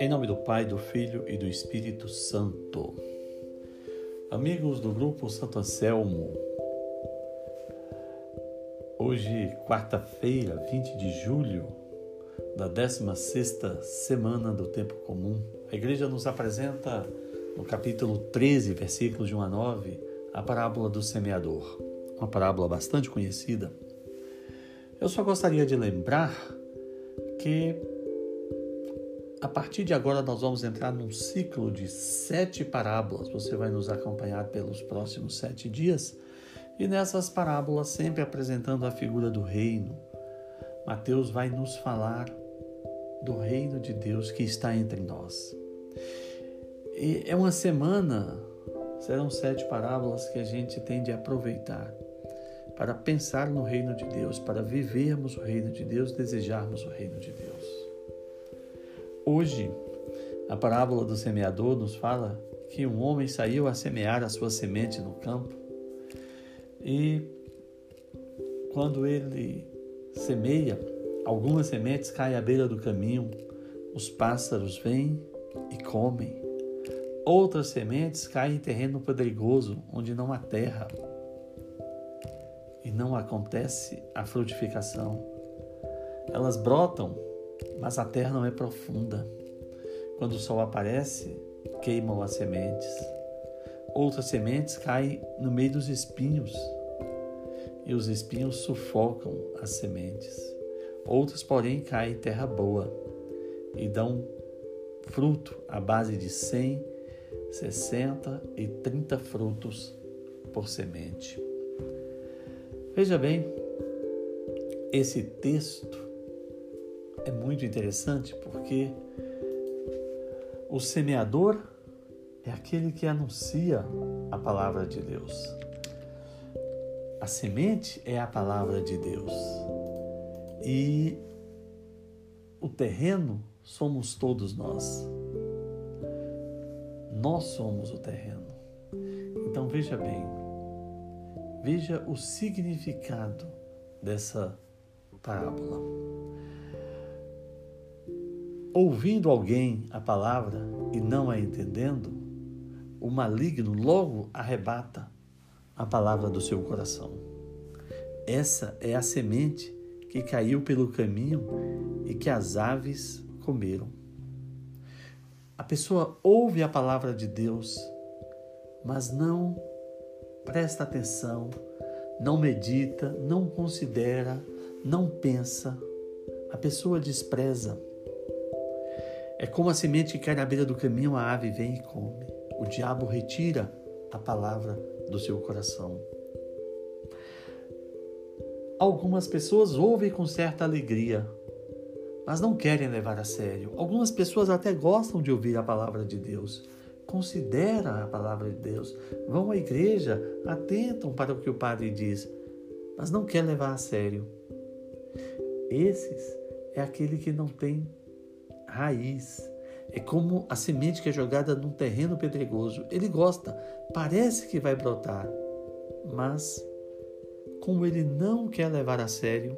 Em nome do Pai, do Filho e do Espírito Santo. Amigos do grupo Santo Anselmo, hoje, quarta-feira, 20 de julho da 16ª semana do tempo comum, a igreja nos apresenta no capítulo 13, versículos de 1 a 9, a parábola do semeador, uma parábola bastante conhecida. Eu só gostaria de lembrar que a partir de agora, nós vamos entrar num ciclo de sete parábolas. Você vai nos acompanhar pelos próximos sete dias. E nessas parábolas, sempre apresentando a figura do reino, Mateus vai nos falar do reino de Deus que está entre nós. E é uma semana, serão sete parábolas que a gente tem de aproveitar para pensar no reino de Deus, para vivermos o reino de Deus, desejarmos o reino de Deus. Hoje, a parábola do semeador nos fala que um homem saiu a semear a sua semente no campo e quando ele semeia, algumas sementes caem à beira do caminho, os pássaros vêm e comem. Outras sementes caem em terreno pedregoso, onde não há terra e não acontece a frutificação. Elas brotam mas a terra não é profunda. Quando o sol aparece, queimam as sementes. Outras sementes caem no meio dos espinhos e os espinhos sufocam as sementes. Outras, porém, caem em terra boa e dão fruto à base de 100, 60 e 30 frutos por semente. Veja bem, esse texto é muito interessante porque o semeador é aquele que anuncia a palavra de Deus. A semente é a palavra de Deus. E o terreno somos todos nós. Nós somos o terreno. Então veja bem, veja o significado dessa parábola ouvindo alguém a palavra e não a entendendo, o maligno logo arrebata a palavra do seu coração. Essa é a semente que caiu pelo caminho e que as aves comeram. A pessoa ouve a palavra de Deus, mas não presta atenção, não medita, não considera, não pensa. A pessoa despreza é como a semente que cai na beira do caminho, a ave vem e come. O diabo retira a palavra do seu coração. Algumas pessoas ouvem com certa alegria, mas não querem levar a sério. Algumas pessoas até gostam de ouvir a palavra de Deus, consideram a palavra de Deus, vão à igreja, atentam para o que o padre diz, mas não quer levar a sério. Esses é aquele que não tem raiz. É como a semente que é jogada num terreno pedregoso. Ele gosta, parece que vai brotar, mas como ele não quer levar a sério,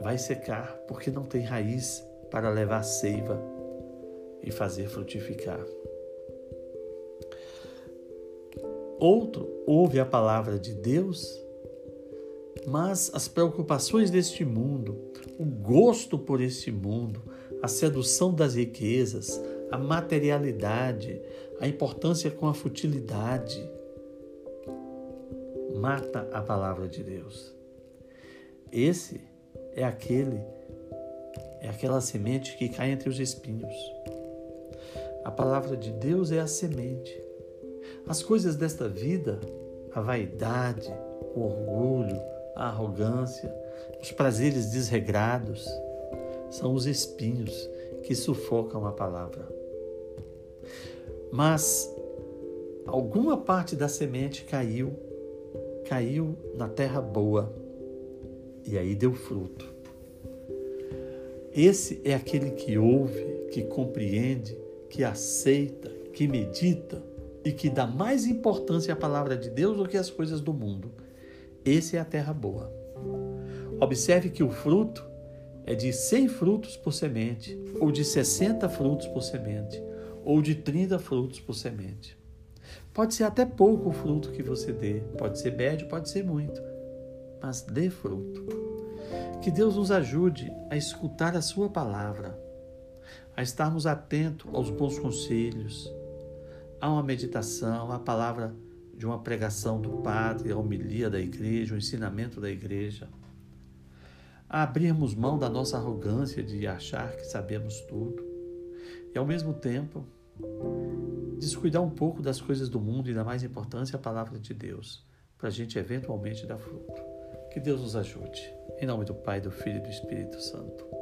vai secar porque não tem raiz para levar seiva e fazer frutificar. Outro ouve a palavra de Deus mas as preocupações deste mundo, o gosto por este mundo, a sedução das riquezas, a materialidade, a importância com a futilidade, mata a palavra de Deus. Esse é aquele é aquela semente que cai entre os espinhos. A palavra de Deus é a semente. As coisas desta vida, a vaidade, o orgulho, a arrogância, os prazeres desregrados, são os espinhos que sufocam a palavra. Mas alguma parte da semente caiu, caiu na terra boa e aí deu fruto. Esse é aquele que ouve, que compreende, que aceita, que medita e que dá mais importância à palavra de Deus do que às coisas do mundo. Esse é a terra boa. Observe que o fruto é de 100 frutos por semente, ou de 60 frutos por semente, ou de 30 frutos por semente. Pode ser até pouco o fruto que você dê, pode ser médio, pode ser muito, mas dê fruto. Que Deus nos ajude a escutar a Sua palavra, a estarmos atentos aos bons conselhos, a uma meditação, a palavra de uma pregação do Padre, a homilia da igreja, o ensinamento da igreja a abrirmos mão da nossa arrogância de achar que sabemos tudo e, ao mesmo tempo, descuidar um pouco das coisas do mundo e da mais importância a palavra de Deus, para a gente eventualmente dar fruto. Que Deus nos ajude. Em nome do Pai, do Filho e do Espírito Santo.